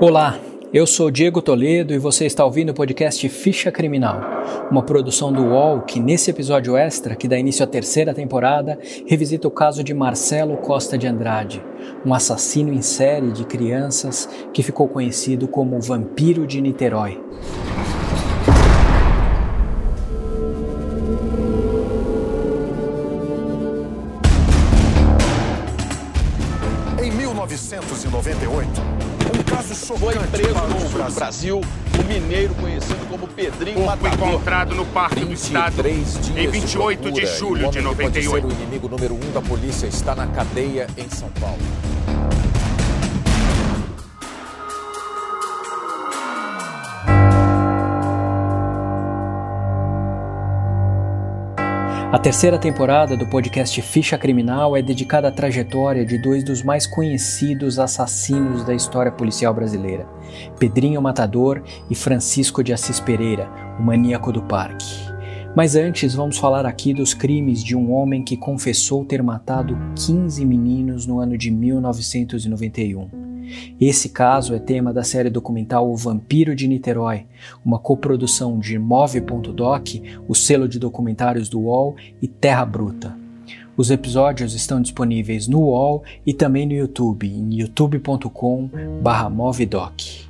Olá, eu sou Diego Toledo e você está ouvindo o podcast Ficha Criminal, uma produção do UOL que, nesse episódio extra, que dá início à terceira temporada, revisita o caso de Marcelo Costa de Andrade, um assassino em série de crianças que ficou conhecido como o Vampiro de Niterói. Em 1998, um caso Foi preso no sul do Brasil. O mineiro conhecido como Pedrinho corpo Matador. encontrado no Parque do Estado 23 dias em 28 de procura, e julho de homem que pode ser 98. o inimigo número um da polícia está na cadeia em São Paulo. A terceira temporada do podcast Ficha Criminal é dedicada à trajetória de dois dos mais conhecidos assassinos da história policial brasileira, Pedrinho Matador e Francisco de Assis Pereira, o maníaco do parque. Mas antes, vamos falar aqui dos crimes de um homem que confessou ter matado 15 meninos no ano de 1991. Esse caso é tema da série documental O Vampiro de Niterói, uma coprodução de Move.doc, o selo de documentários do UOL e Terra Bruta. Os episódios estão disponíveis no UOL e também no YouTube, em youtube.com/movedoc.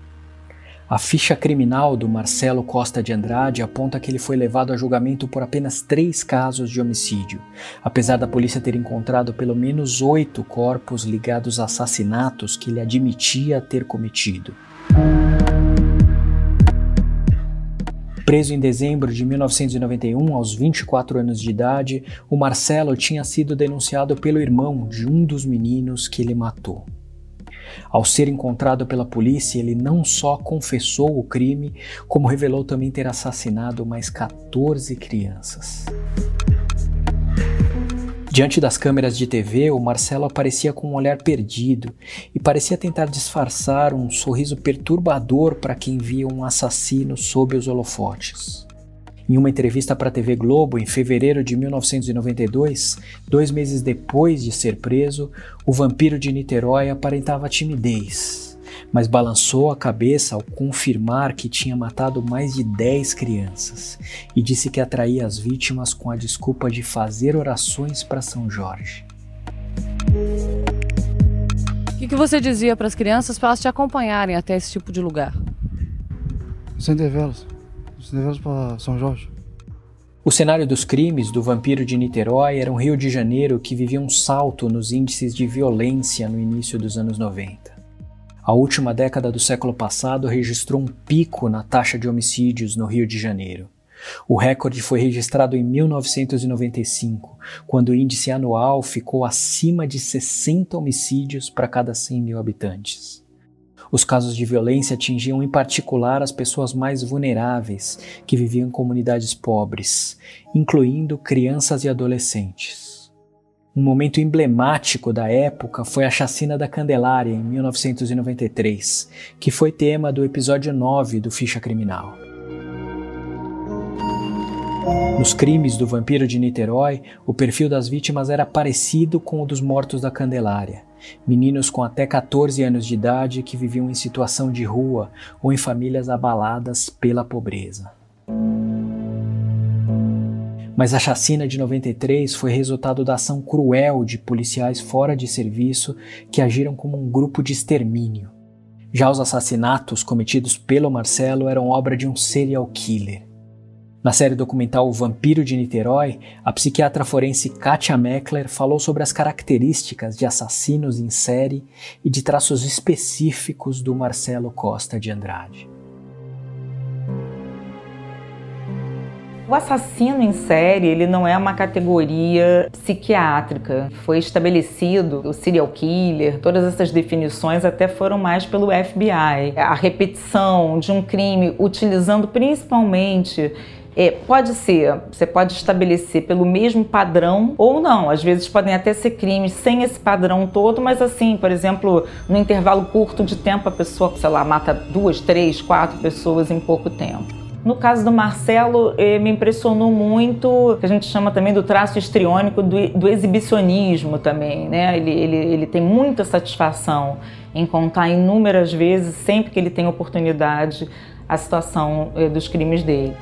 A ficha criminal do Marcelo Costa de Andrade aponta que ele foi levado a julgamento por apenas três casos de homicídio, apesar da polícia ter encontrado pelo menos oito corpos ligados a assassinatos que ele admitia ter cometido. Preso em dezembro de 1991, aos 24 anos de idade, o Marcelo tinha sido denunciado pelo irmão de um dos meninos que ele matou. Ao ser encontrado pela polícia, ele não só confessou o crime, como revelou também ter assassinado mais 14 crianças. Diante das câmeras de TV, o Marcelo aparecia com um olhar perdido e parecia tentar disfarçar um sorriso perturbador para quem via um assassino sob os holofotes. Em uma entrevista para a TV Globo em fevereiro de 1992, dois meses depois de ser preso, o vampiro de Niterói aparentava timidez, mas balançou a cabeça ao confirmar que tinha matado mais de 10 crianças e disse que atraía as vítimas com a desculpa de fazer orações para São Jorge. O que, que você dizia para as crianças para elas te acompanharem até esse tipo de lugar? Acender velas. Para São Jorge. O cenário dos crimes do vampiro de Niterói era um Rio de Janeiro que vivia um salto nos índices de violência no início dos anos 90. A última década do século passado registrou um pico na taxa de homicídios no Rio de Janeiro. O recorde foi registrado em 1995, quando o índice anual ficou acima de 60 homicídios para cada 100 mil habitantes. Os casos de violência atingiam em particular as pessoas mais vulneráveis que viviam em comunidades pobres, incluindo crianças e adolescentes. Um momento emblemático da época foi a chacina da Candelária em 1993, que foi tema do episódio 9 do Ficha Criminal. Nos crimes do vampiro de Niterói, o perfil das vítimas era parecido com o dos mortos da Candelária. Meninos com até 14 anos de idade que viviam em situação de rua ou em famílias abaladas pela pobreza. Mas a chacina de 93 foi resultado da ação cruel de policiais fora de serviço que agiram como um grupo de extermínio. Já os assassinatos cometidos pelo Marcelo eram obra de um serial killer. Na série documental O Vampiro de Niterói, a psiquiatra forense Katia Meckler falou sobre as características de assassinos em série e de traços específicos do Marcelo Costa de Andrade. O assassino em série, ele não é uma categoria psiquiátrica. Foi estabelecido o serial killer, todas essas definições até foram mais pelo FBI. A repetição de um crime utilizando principalmente é, pode ser, você pode estabelecer pelo mesmo padrão ou não. Às vezes podem até ser crimes sem esse padrão todo, mas assim, por exemplo, no intervalo curto de tempo a pessoa, sei lá, mata duas, três, quatro pessoas em pouco tempo. No caso do Marcelo, eh, me impressionou muito, que a gente chama também do traço histriônico do, do exibicionismo também, né? Ele, ele, ele tem muita satisfação em contar inúmeras vezes, sempre que ele tem oportunidade, a situação eh, dos crimes dele.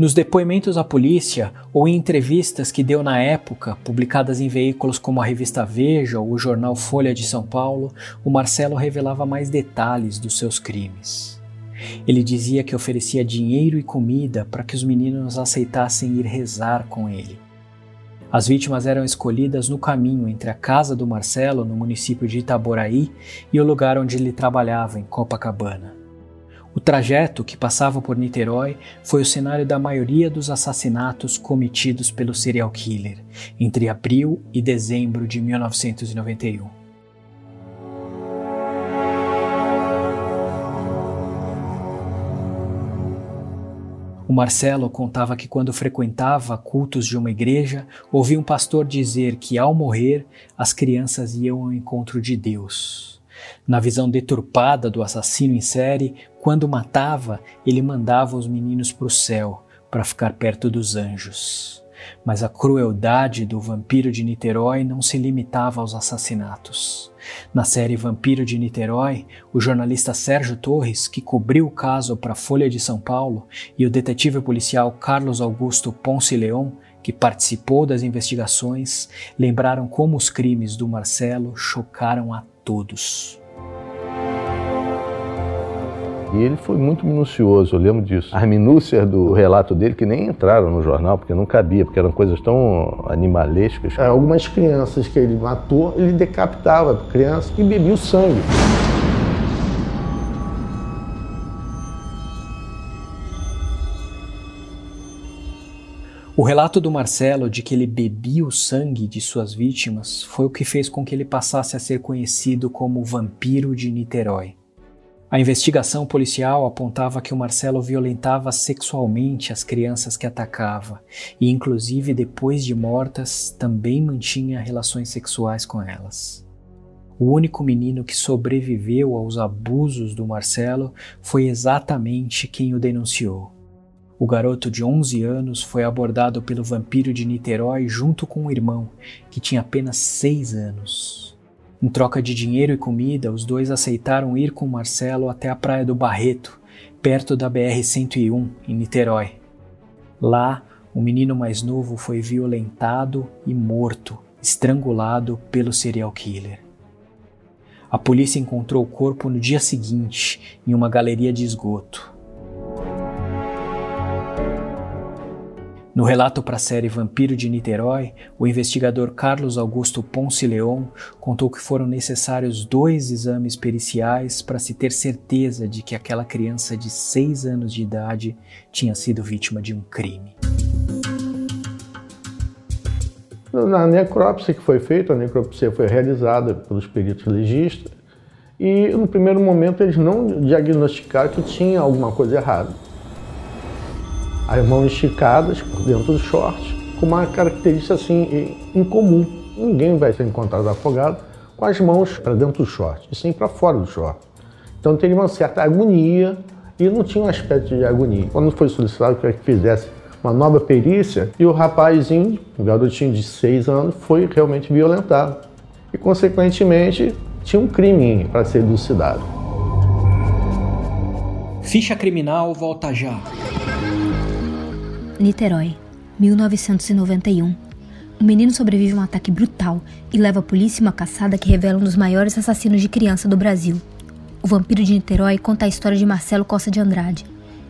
Nos depoimentos à polícia ou em entrevistas que deu na época, publicadas em veículos como a revista Veja ou o jornal Folha de São Paulo, o Marcelo revelava mais detalhes dos seus crimes. Ele dizia que oferecia dinheiro e comida para que os meninos aceitassem ir rezar com ele. As vítimas eram escolhidas no caminho entre a casa do Marcelo, no município de Itaboraí, e o lugar onde ele trabalhava, em Copacabana. O trajeto que passava por Niterói foi o cenário da maioria dos assassinatos cometidos pelo serial killer entre abril e dezembro de 1991. O Marcelo contava que quando frequentava cultos de uma igreja, ouvia um pastor dizer que ao morrer as crianças iam ao encontro de Deus. Na visão deturpada do assassino em série, quando matava, ele mandava os meninos para o céu para ficar perto dos anjos. Mas a crueldade do vampiro de Niterói não se limitava aos assassinatos. Na série Vampiro de Niterói, o jornalista Sérgio Torres, que cobriu o caso para a Folha de São Paulo, e o detetive policial Carlos Augusto Ponce Leon, que participou das investigações, lembraram como os crimes do Marcelo chocaram a todos. E ele foi muito minucioso, eu lembro disso. As minúcias do relato dele que nem entraram no jornal, porque não cabia, porque eram coisas tão animalescas. É, algumas crianças que ele matou, ele decapitava a criança e bebia o sangue. O relato do Marcelo de que ele bebia o sangue de suas vítimas foi o que fez com que ele passasse a ser conhecido como vampiro de Niterói. A investigação policial apontava que o Marcelo violentava sexualmente as crianças que atacava e, inclusive depois de mortas, também mantinha relações sexuais com elas. O único menino que sobreviveu aos abusos do Marcelo foi exatamente quem o denunciou o garoto de 11 anos foi abordado pelo vampiro de Niterói junto com um irmão, que tinha apenas 6 anos. Em troca de dinheiro e comida, os dois aceitaram ir com Marcelo até a praia do Barreto, perto da BR-101, em Niterói. Lá, o menino mais novo foi violentado e morto, estrangulado pelo serial killer. A polícia encontrou o corpo no dia seguinte, em uma galeria de esgoto. No relato para a série Vampiro de Niterói, o investigador Carlos Augusto Ponce Leon contou que foram necessários dois exames periciais para se ter certeza de que aquela criança de 6 anos de idade tinha sido vítima de um crime. Na necrópsia que foi feita, a necropsia foi realizada pelos peritos legistas e no primeiro momento eles não diagnosticaram que tinha alguma coisa errada as mãos esticadas por dentro do short, com uma característica assim incomum. Ninguém vai ser encontrado afogado com as mãos para dentro do short, e sim para fora do short. Então teria uma certa agonia e não tinha um aspecto de agonia. Quando foi solicitado que fizesse uma nova perícia, e o rapazinho, o garotinho de 6 anos, foi realmente violentado. E, consequentemente, tinha um crime para ser elucidado. Ficha criminal volta já. Niterói, 1991. Um menino sobrevive a um ataque brutal e leva a polícia uma caçada que revela um dos maiores assassinos de criança do Brasil. O Vampiro de Niterói conta a história de Marcelo Costa de Andrade,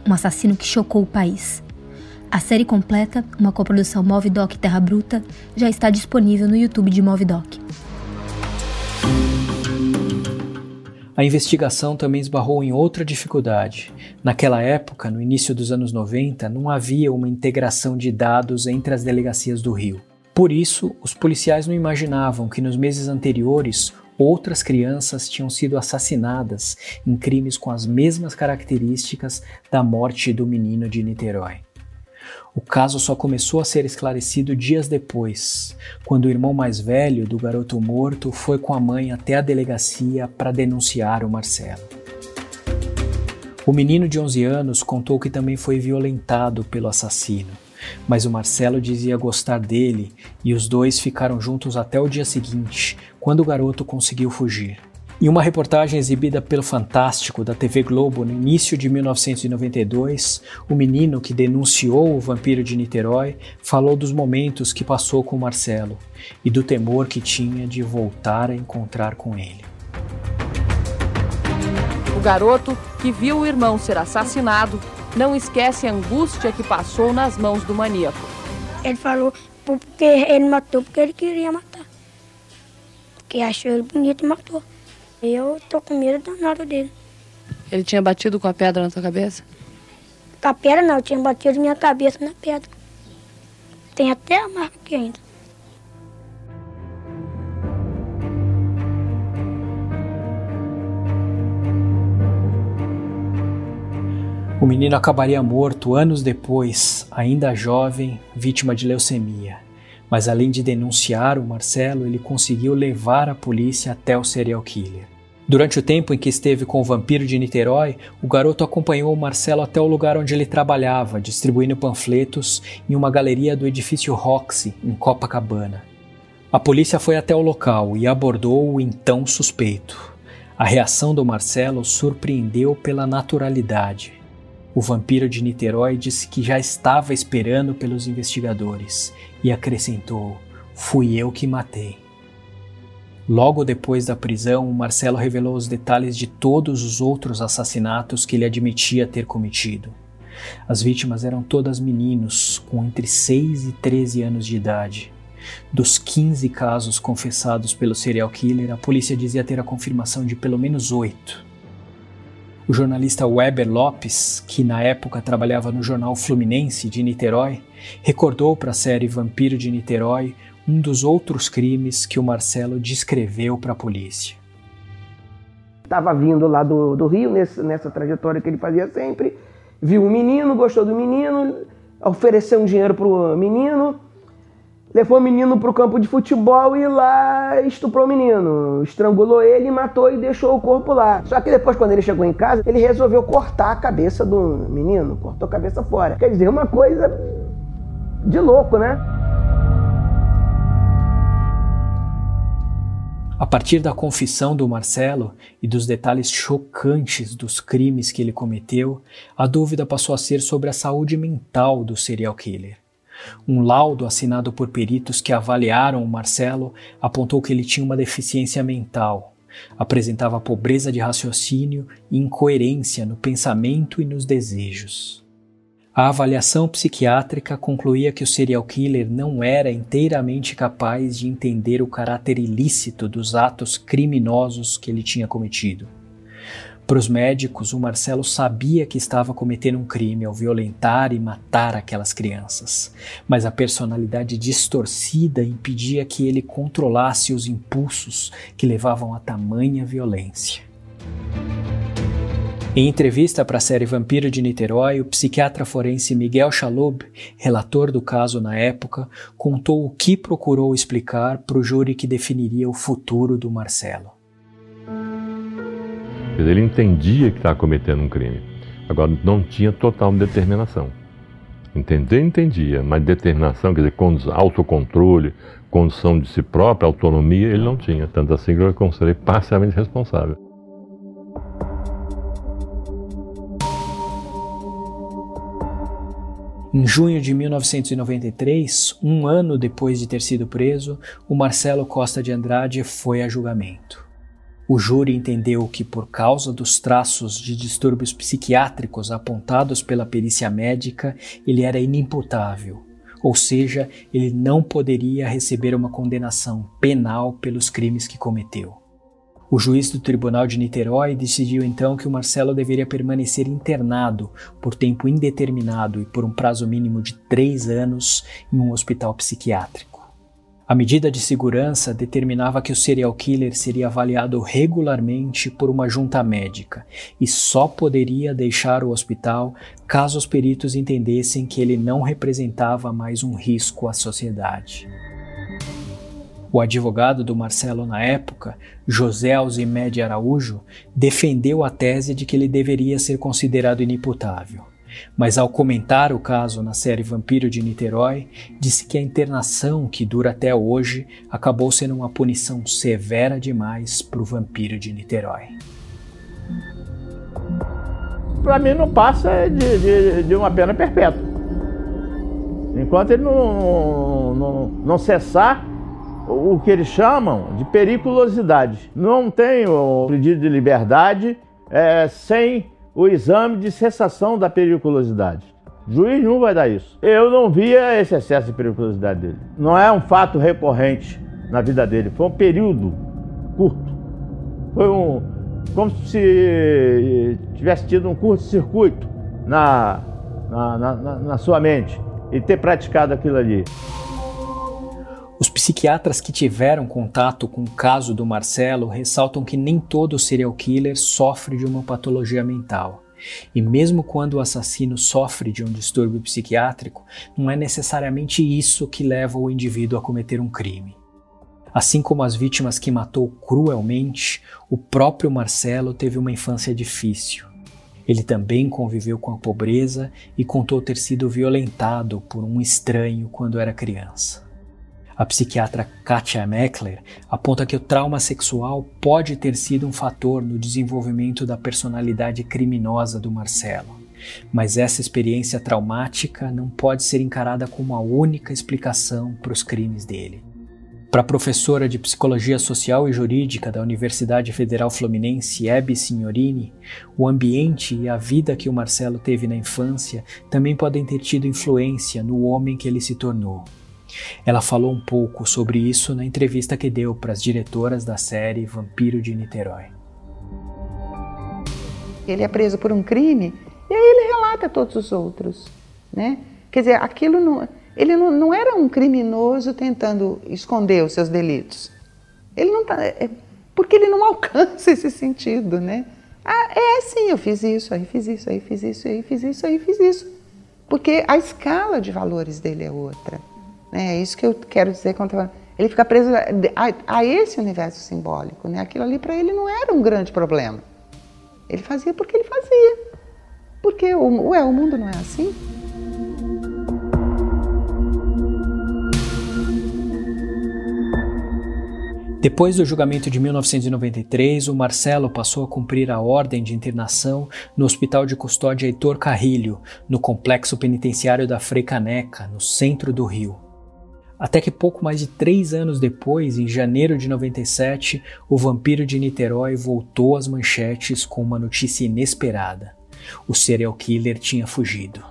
um assassino que chocou o país. A série completa, uma coprodução Movidoc Terra Bruta, já está disponível no YouTube de Movidoc. A investigação também esbarrou em outra dificuldade. Naquela época, no início dos anos 90, não havia uma integração de dados entre as delegacias do Rio. Por isso, os policiais não imaginavam que nos meses anteriores outras crianças tinham sido assassinadas em crimes com as mesmas características da morte do menino de Niterói. O caso só começou a ser esclarecido dias depois, quando o irmão mais velho do garoto morto foi com a mãe até a delegacia para denunciar o Marcelo. O menino de 11 anos contou que também foi violentado pelo assassino, mas o Marcelo dizia gostar dele e os dois ficaram juntos até o dia seguinte, quando o garoto conseguiu fugir. Em uma reportagem exibida pelo Fantástico da TV Globo no início de 1992, o menino que denunciou o vampiro de Niterói falou dos momentos que passou com Marcelo e do temor que tinha de voltar a encontrar com ele. O garoto, que viu o irmão ser assassinado, não esquece a angústia que passou nas mãos do maníaco. Ele falou porque ele matou porque ele queria matar. Porque achou ele bonito e matou. Eu tô com medo danado dele. Ele tinha batido com a pedra na sua cabeça? Com a pedra não, tinha batido minha cabeça na pedra. Tem até a marca aqui ainda. O menino acabaria morto anos depois, ainda jovem, vítima de leucemia. Mas além de denunciar o Marcelo, ele conseguiu levar a polícia até o serial killer. Durante o tempo em que esteve com o vampiro de Niterói, o garoto acompanhou o Marcelo até o lugar onde ele trabalhava, distribuindo panfletos em uma galeria do edifício Roxy, em Copacabana. A polícia foi até o local e abordou o então suspeito. A reação do Marcelo surpreendeu pela naturalidade. O vampiro de Niterói disse que já estava esperando pelos investigadores e acrescentou: Fui eu que matei. Logo depois da prisão, Marcelo revelou os detalhes de todos os outros assassinatos que ele admitia ter cometido. As vítimas eram todas meninos, com entre 6 e 13 anos de idade. Dos 15 casos confessados pelo serial killer, a polícia dizia ter a confirmação de pelo menos oito. O jornalista Weber Lopes, que na época trabalhava no jornal Fluminense de Niterói, recordou para a série Vampiro de Niterói um dos outros crimes que o Marcelo descreveu para a polícia. Estava vindo lá do, do Rio, nesse, nessa trajetória que ele fazia sempre, viu o menino, gostou do menino, ofereceu um dinheiro para o menino, levou o menino para o campo de futebol e lá estuprou o menino, estrangulou ele, matou e deixou o corpo lá. Só que depois, quando ele chegou em casa, ele resolveu cortar a cabeça do menino, cortou a cabeça fora. Quer dizer, uma coisa de louco, né? A partir da confissão do Marcelo e dos detalhes chocantes dos crimes que ele cometeu, a dúvida passou a ser sobre a saúde mental do serial killer. Um laudo assinado por peritos que avaliaram o Marcelo apontou que ele tinha uma deficiência mental, apresentava pobreza de raciocínio e incoerência no pensamento e nos desejos. A avaliação psiquiátrica concluía que o serial killer não era inteiramente capaz de entender o caráter ilícito dos atos criminosos que ele tinha cometido. Para os médicos, o Marcelo sabia que estava cometendo um crime ao violentar e matar aquelas crianças, mas a personalidade distorcida impedia que ele controlasse os impulsos que levavam a tamanha violência. Em entrevista para a série Vampiro de Niterói, o psiquiatra forense Miguel Chalub, relator do caso na época, contou o que procurou explicar para o júri que definiria o futuro do Marcelo. Ele entendia que estava cometendo um crime, agora não tinha total determinação. Entender, entendia, mas determinação, quer dizer, autocontrole, condição de si própria, autonomia, ele não tinha. Tanto assim que eu considerei parcialmente responsável. Em junho de 1993, um ano depois de ter sido preso, o Marcelo Costa de Andrade foi a julgamento. O júri entendeu que, por causa dos traços de distúrbios psiquiátricos apontados pela perícia médica, ele era inimputável, ou seja, ele não poderia receber uma condenação penal pelos crimes que cometeu. O juiz do Tribunal de Niterói decidiu então que o Marcelo deveria permanecer internado por tempo indeterminado e por um prazo mínimo de três anos em um hospital psiquiátrico. A medida de segurança determinava que o serial killer seria avaliado regularmente por uma junta médica e só poderia deixar o hospital caso os peritos entendessem que ele não representava mais um risco à sociedade. O advogado do Marcelo na época, José Alcimede Araújo, defendeu a tese de que ele deveria ser considerado inimputável. Mas ao comentar o caso na série Vampiro de Niterói, disse que a internação, que dura até hoje, acabou sendo uma punição severa demais para o vampiro de Niterói. Para mim não passa de, de, de, uma pena perpétua. Enquanto ele não, não, não cessar o que eles chamam de periculosidade. Não tem o pedido de liberdade é, sem o exame de cessação da periculosidade. Juiz não vai dar isso. Eu não via esse excesso de periculosidade dele. Não é um fato recorrente na vida dele, foi um período curto. Foi um. como se tivesse tido um curto-circuito na, na, na, na sua mente e ter praticado aquilo ali. Os psiquiatras que tiveram contato com o caso do Marcelo ressaltam que nem todo serial killer sofre de uma patologia mental. E mesmo quando o assassino sofre de um distúrbio psiquiátrico, não é necessariamente isso que leva o indivíduo a cometer um crime. Assim como as vítimas que matou cruelmente, o próprio Marcelo teve uma infância difícil. Ele também conviveu com a pobreza e contou ter sido violentado por um estranho quando era criança. A psiquiatra Katia Meckler aponta que o trauma sexual pode ter sido um fator no desenvolvimento da personalidade criminosa do Marcelo. Mas essa experiência traumática não pode ser encarada como a única explicação para os crimes dele. Para a professora de Psicologia Social e Jurídica da Universidade Federal Fluminense, Hebe Signorini, o ambiente e a vida que o Marcelo teve na infância também podem ter tido influência no homem que ele se tornou. Ela falou um pouco sobre isso na entrevista que deu para as diretoras da série Vampiro de Niterói. Ele é preso por um crime e aí ele relata todos os outros, né? Quer dizer, aquilo não, ele não, não era um criminoso tentando esconder os seus delitos. Ele não tá, é, porque ele não alcança esse sentido, né? Ah, é sim, eu fiz isso, aí fiz isso, aí fiz isso, aí fiz isso, aí fiz isso. Porque a escala de valores dele é outra. Né? É isso que eu quero dizer quando ele fica preso a, a, esse universo simbólico. Né? Aquilo ali para ele não era um grande problema. Ele fazia porque ele fazia. Porque o, ué, o mundo não é assim? Depois do julgamento de 1993, o Marcelo passou a cumprir a ordem de internação no Hospital de Custódia Heitor Carrilho, no complexo penitenciário da Freicaneca, no centro do Rio. Até que pouco mais de três anos depois, em janeiro de 97, o vampiro de Niterói voltou às manchetes com uma notícia inesperada. O serial killer tinha fugido.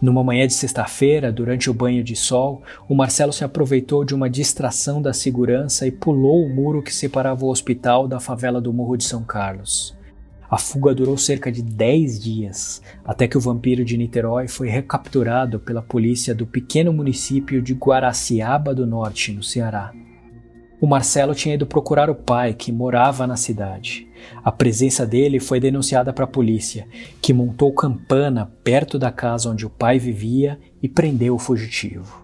Numa manhã de sexta-feira, durante o banho de sol, o Marcelo se aproveitou de uma distração da segurança e pulou o muro que separava o hospital da favela do Morro de São Carlos. A fuga durou cerca de 10 dias, até que o vampiro de Niterói foi recapturado pela polícia do pequeno município de Guaraciaba do Norte, no Ceará. O Marcelo tinha ido procurar o pai, que morava na cidade. A presença dele foi denunciada para a polícia, que montou campana perto da casa onde o pai vivia e prendeu o fugitivo.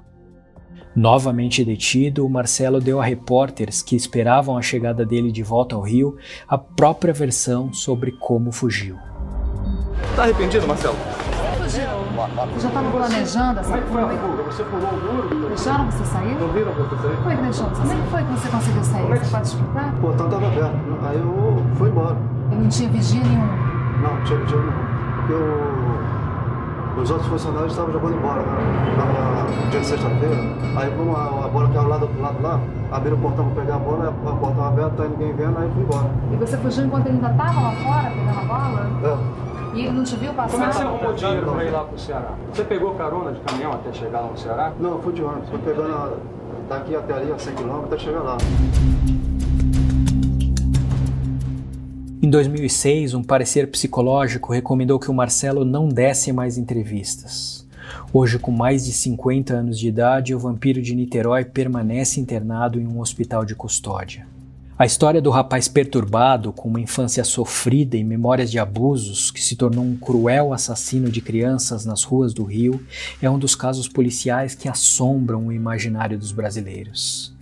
Novamente detido, o Marcelo deu a repórteres que esperavam a chegada dele de volta ao Rio a própria versão sobre como fugiu. Tá arrependido, Marcelo? Você já estava planejando essa fuga? Você pulou o muro? Deixaram você sair? Não viram você sair? Foi que deixou você Como é que foi que você conseguiu sair? É você pode explicar? O portão estava aberto. Aí eu fui embora. E não tinha vigia nenhum? Não, não tinha vigia nenhum. Porque eu os outros funcionários estavam jogando embora, né? Tava dia de sexta-feira. Aí como a, a bola estava lá do outro lado lá, abriram o portão para pegar a bola, a porta estava aberta, tá ninguém vendo, aí fui embora. E você fugiu enquanto ele ainda estava lá fora, pegando a bola? É. E ele não te viu passar? Como é que você arrumou dinheiro para ir lá pro Ceará? Você pegou carona de caminhão até chegar lá no Ceará? Não, eu fui de ônibus. Fui pegando daqui até ali, a 100 km, até chegar lá. Em 2006, um parecer psicológico recomendou que o Marcelo não desse mais entrevistas. Hoje, com mais de 50 anos de idade, o vampiro de Niterói permanece internado em um hospital de custódia. A história do rapaz perturbado, com uma infância sofrida e memórias de abusos, que se tornou um cruel assassino de crianças nas ruas do Rio, é um dos casos policiais que assombram o imaginário dos brasileiros.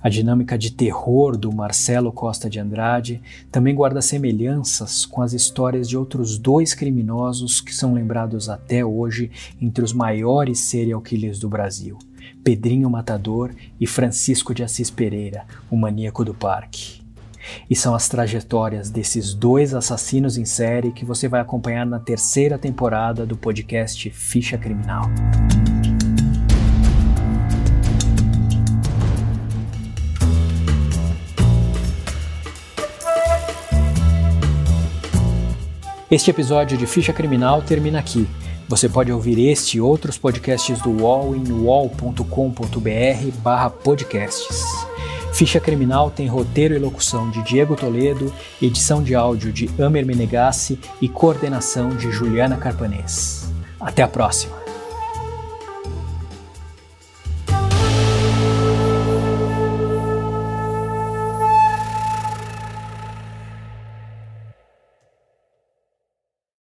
A dinâmica de terror do Marcelo Costa de Andrade também guarda semelhanças com as histórias de outros dois criminosos que são lembrados até hoje entre os maiores serial killers do Brasil. Pedrinho Matador e Francisco de Assis Pereira, o maníaco do parque. E são as trajetórias desses dois assassinos em série que você vai acompanhar na terceira temporada do podcast Ficha Criminal. Este episódio de Ficha Criminal termina aqui. Você pode ouvir este e outros podcasts do UOL em uol.com.br podcasts. Ficha Criminal tem roteiro e locução de Diego Toledo, edição de áudio de Amer Menegassi e coordenação de Juliana Carpanês. Até a próxima!